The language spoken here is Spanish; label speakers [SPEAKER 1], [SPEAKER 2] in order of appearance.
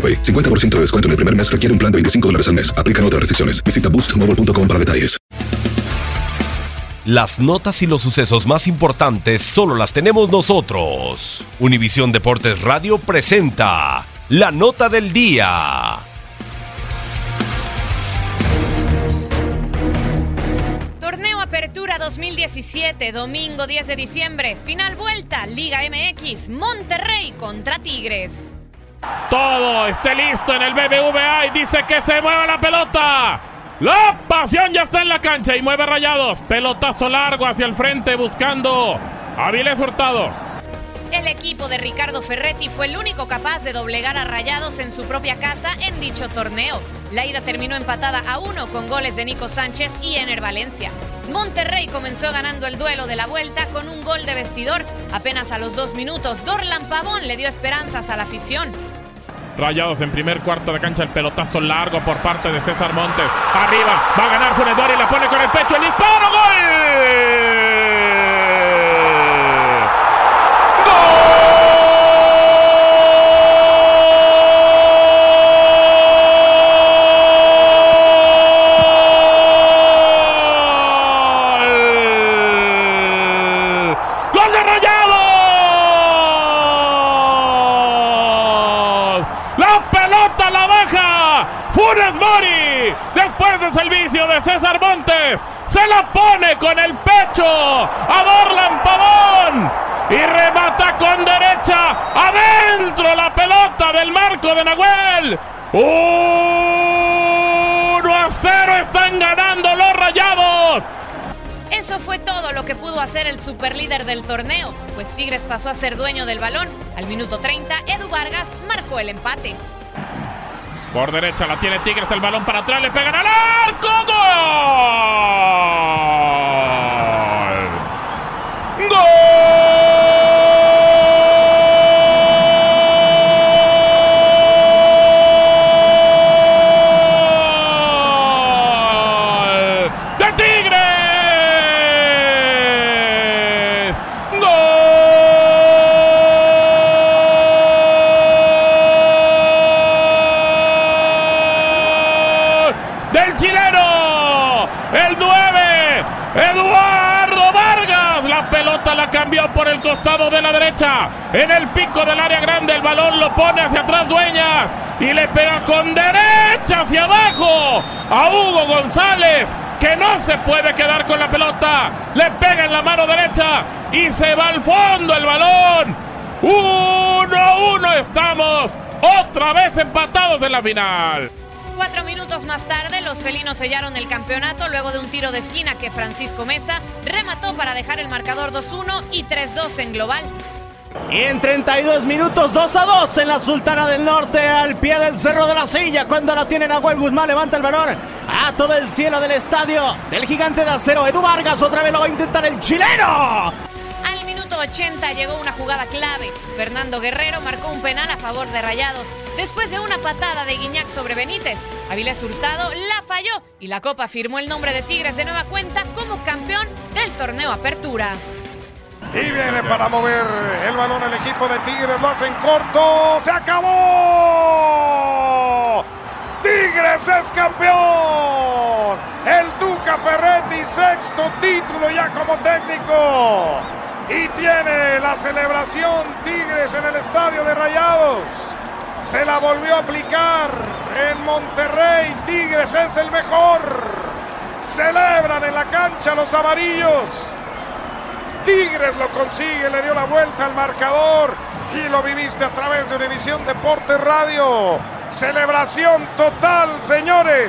[SPEAKER 1] AroPay. 50% de descuento en el primer mes requiere un plan de 25 dólares al mes. Aplican otras restricciones. Visita boostmobile.com para detalles.
[SPEAKER 2] Las notas y los sucesos más importantes solo las tenemos nosotros. Univisión Deportes Radio presenta la nota del día.
[SPEAKER 3] Torneo Apertura 2017, domingo 10 de diciembre, final vuelta, Liga MX, Monterrey contra Tigres.
[SPEAKER 4] Todo esté listo en el BBVA y dice que se mueva la pelota. La pasión ya está en la cancha y mueve rayados. Pelotazo largo hacia el frente buscando a Avilés Hurtado.
[SPEAKER 3] El equipo de Ricardo Ferretti fue el único capaz de doblegar a Rayados en su propia casa en dicho torneo. La ida terminó empatada a uno con goles de Nico Sánchez y Ener Valencia. Monterrey comenzó ganando el duelo de la vuelta con un gol de vestidor. Apenas a los dos minutos, Dorlan Pavón le dio esperanzas a la afición.
[SPEAKER 4] Rayados en primer cuarto de cancha, el pelotazo largo por parte de César Montes. Arriba, va a ganar Funes Mori, la pone con el pecho, el disparo. ¡Gol! ¡Gol de Rayados! ¡La pelota la baja! ¡Funes Mori! Después del servicio de César Montes, se la pone con el pecho a Dorlan Pavón y remata con derecha adentro la pelota del marco de Nahuel. 1 a 0 están ganando los Rayados.
[SPEAKER 3] Eso fue todo lo que pudo hacer el superlíder del torneo, pues Tigres pasó a ser dueño del balón. Al minuto 30, Edu Vargas marcó el empate.
[SPEAKER 4] Por derecha la tiene Tigres, el balón para atrás, le pegan al arco. ¡Gol! ¡Gol! ¡De Tigres! ¡Gol! ¡Del chileno! ¡El 9! ¡Eduardo Vargas! La pelota la cambió por el costado de la derecha. En el pico del área grande, el balón lo pone hacia atrás Dueñas. Y le pega con derecha hacia abajo a Hugo González. Que no se puede quedar con la pelota. Le pega en la mano derecha y se va al fondo el balón. 1-1 estamos. Otra vez empatados en la final.
[SPEAKER 3] Cuatro minutos más tarde, los felinos sellaron el campeonato luego de un tiro de esquina que Francisco Mesa remató para dejar el marcador 2-1 y 3-2 en global.
[SPEAKER 5] Y en 32 minutos, 2 a 2 en la Sultana del Norte, al pie del Cerro de la Silla. Cuando la tienen Nahuel Guzmán, levanta el balón a todo el cielo del estadio del gigante de acero. Edu Vargas otra vez lo va a intentar el chileno.
[SPEAKER 3] Al minuto 80 llegó una jugada clave. Fernando Guerrero marcó un penal a favor de Rayados. Después de una patada de Guiñac sobre Benítez, Avilés Hurtado la falló y la Copa firmó el nombre de Tigres de nueva cuenta como campeón del torneo Apertura.
[SPEAKER 6] Y viene para mover el balón el equipo de Tigres. Lo hacen corto. ¡Se acabó! Tigres es campeón. El Duca Ferretti, sexto título ya como técnico. Y tiene la celebración Tigres en el estadio de Rayados. Se la volvió a aplicar en Monterrey. Tigres es el mejor. Celebran en la cancha los amarillos. Tigres lo consigue, le dio la vuelta al marcador y lo viviste a través de Univisión Deportes Radio. Celebración total, señores.